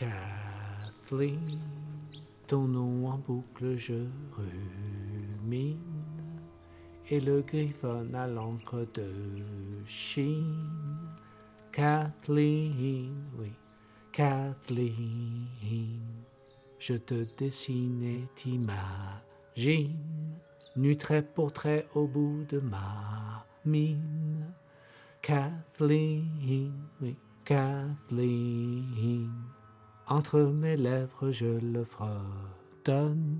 Kathleen, ton nom en boucle je rumine, et le griffon à l'encre de Chine. Kathleen, oui, Kathleen, je te dessine et t'imagine, nu trait pour trait au bout de ma mine. Kathleen, oui, Kathleen. Entre mes lèvres je le fredonne,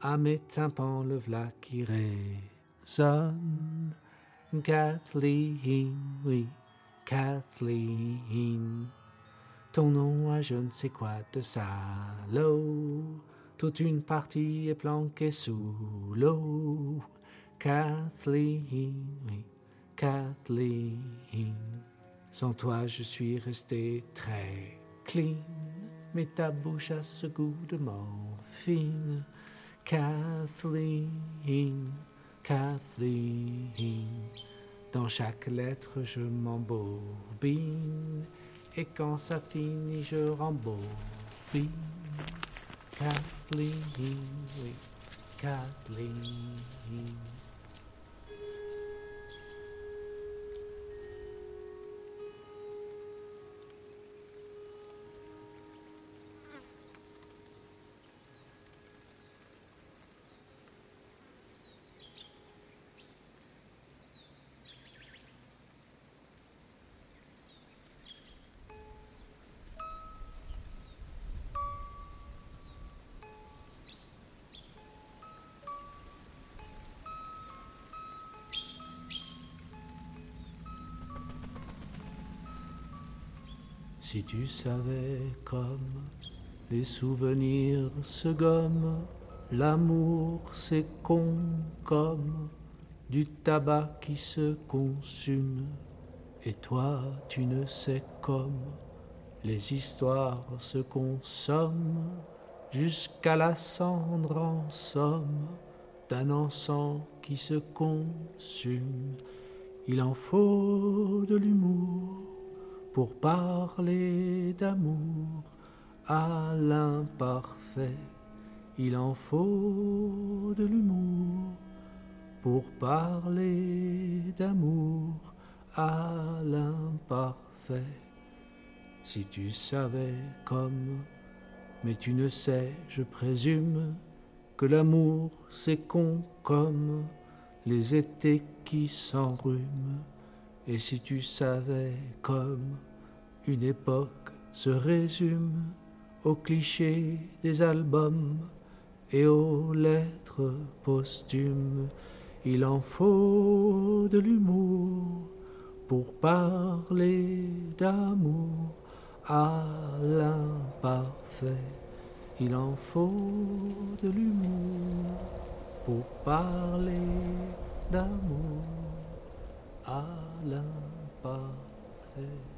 à mes tympans le v'là qui résonne. Kathleen, oui, Kathleen. Ton nom a je ne sais quoi de salaud, toute une partie est planquée sous l'eau. Kathleen, oui, Kathleen. Sans toi je suis resté très clean, mais ta bouche a ce goût de morphine. Kathleen, Kathleen, dans chaque lettre je m'embobine, et quand ça finit je rembobine. Kathleen, oui, Kathleen. Si tu savais comme les souvenirs se gomment, l'amour c'est comme du tabac qui se consume, et toi tu ne sais comme les histoires se consomment jusqu'à la cendre en somme d'un encens qui se consume. Il en faut de l'humour pour parler d'amour à l'imparfait. Il en faut de l'humour pour parler d'amour à l'imparfait. Si tu savais comme, mais tu ne sais, je présume, que l'amour c'est con comme les étés qui s'enrhument. Et si tu savais comme une époque se résume aux clichés des albums et aux lettres posthumes, il en faut de l'humour pour parler d'amour à l'imparfait. Il en faut de l'humour pour parler d'amour à l'imparfait.